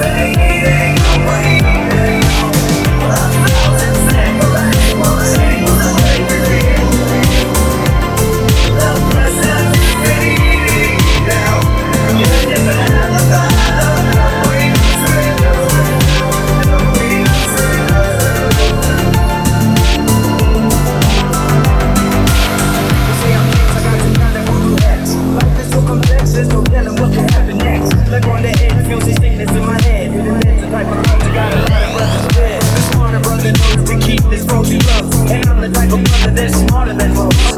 Baby smarter than most.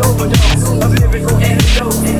Overdose, a lyrical antidote.